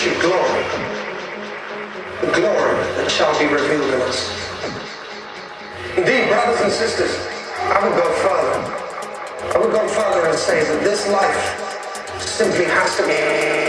Richer glory, the glory that shall be revealed in us. Indeed, brothers and sisters, I would go further. I would go further and say that this life simply has to be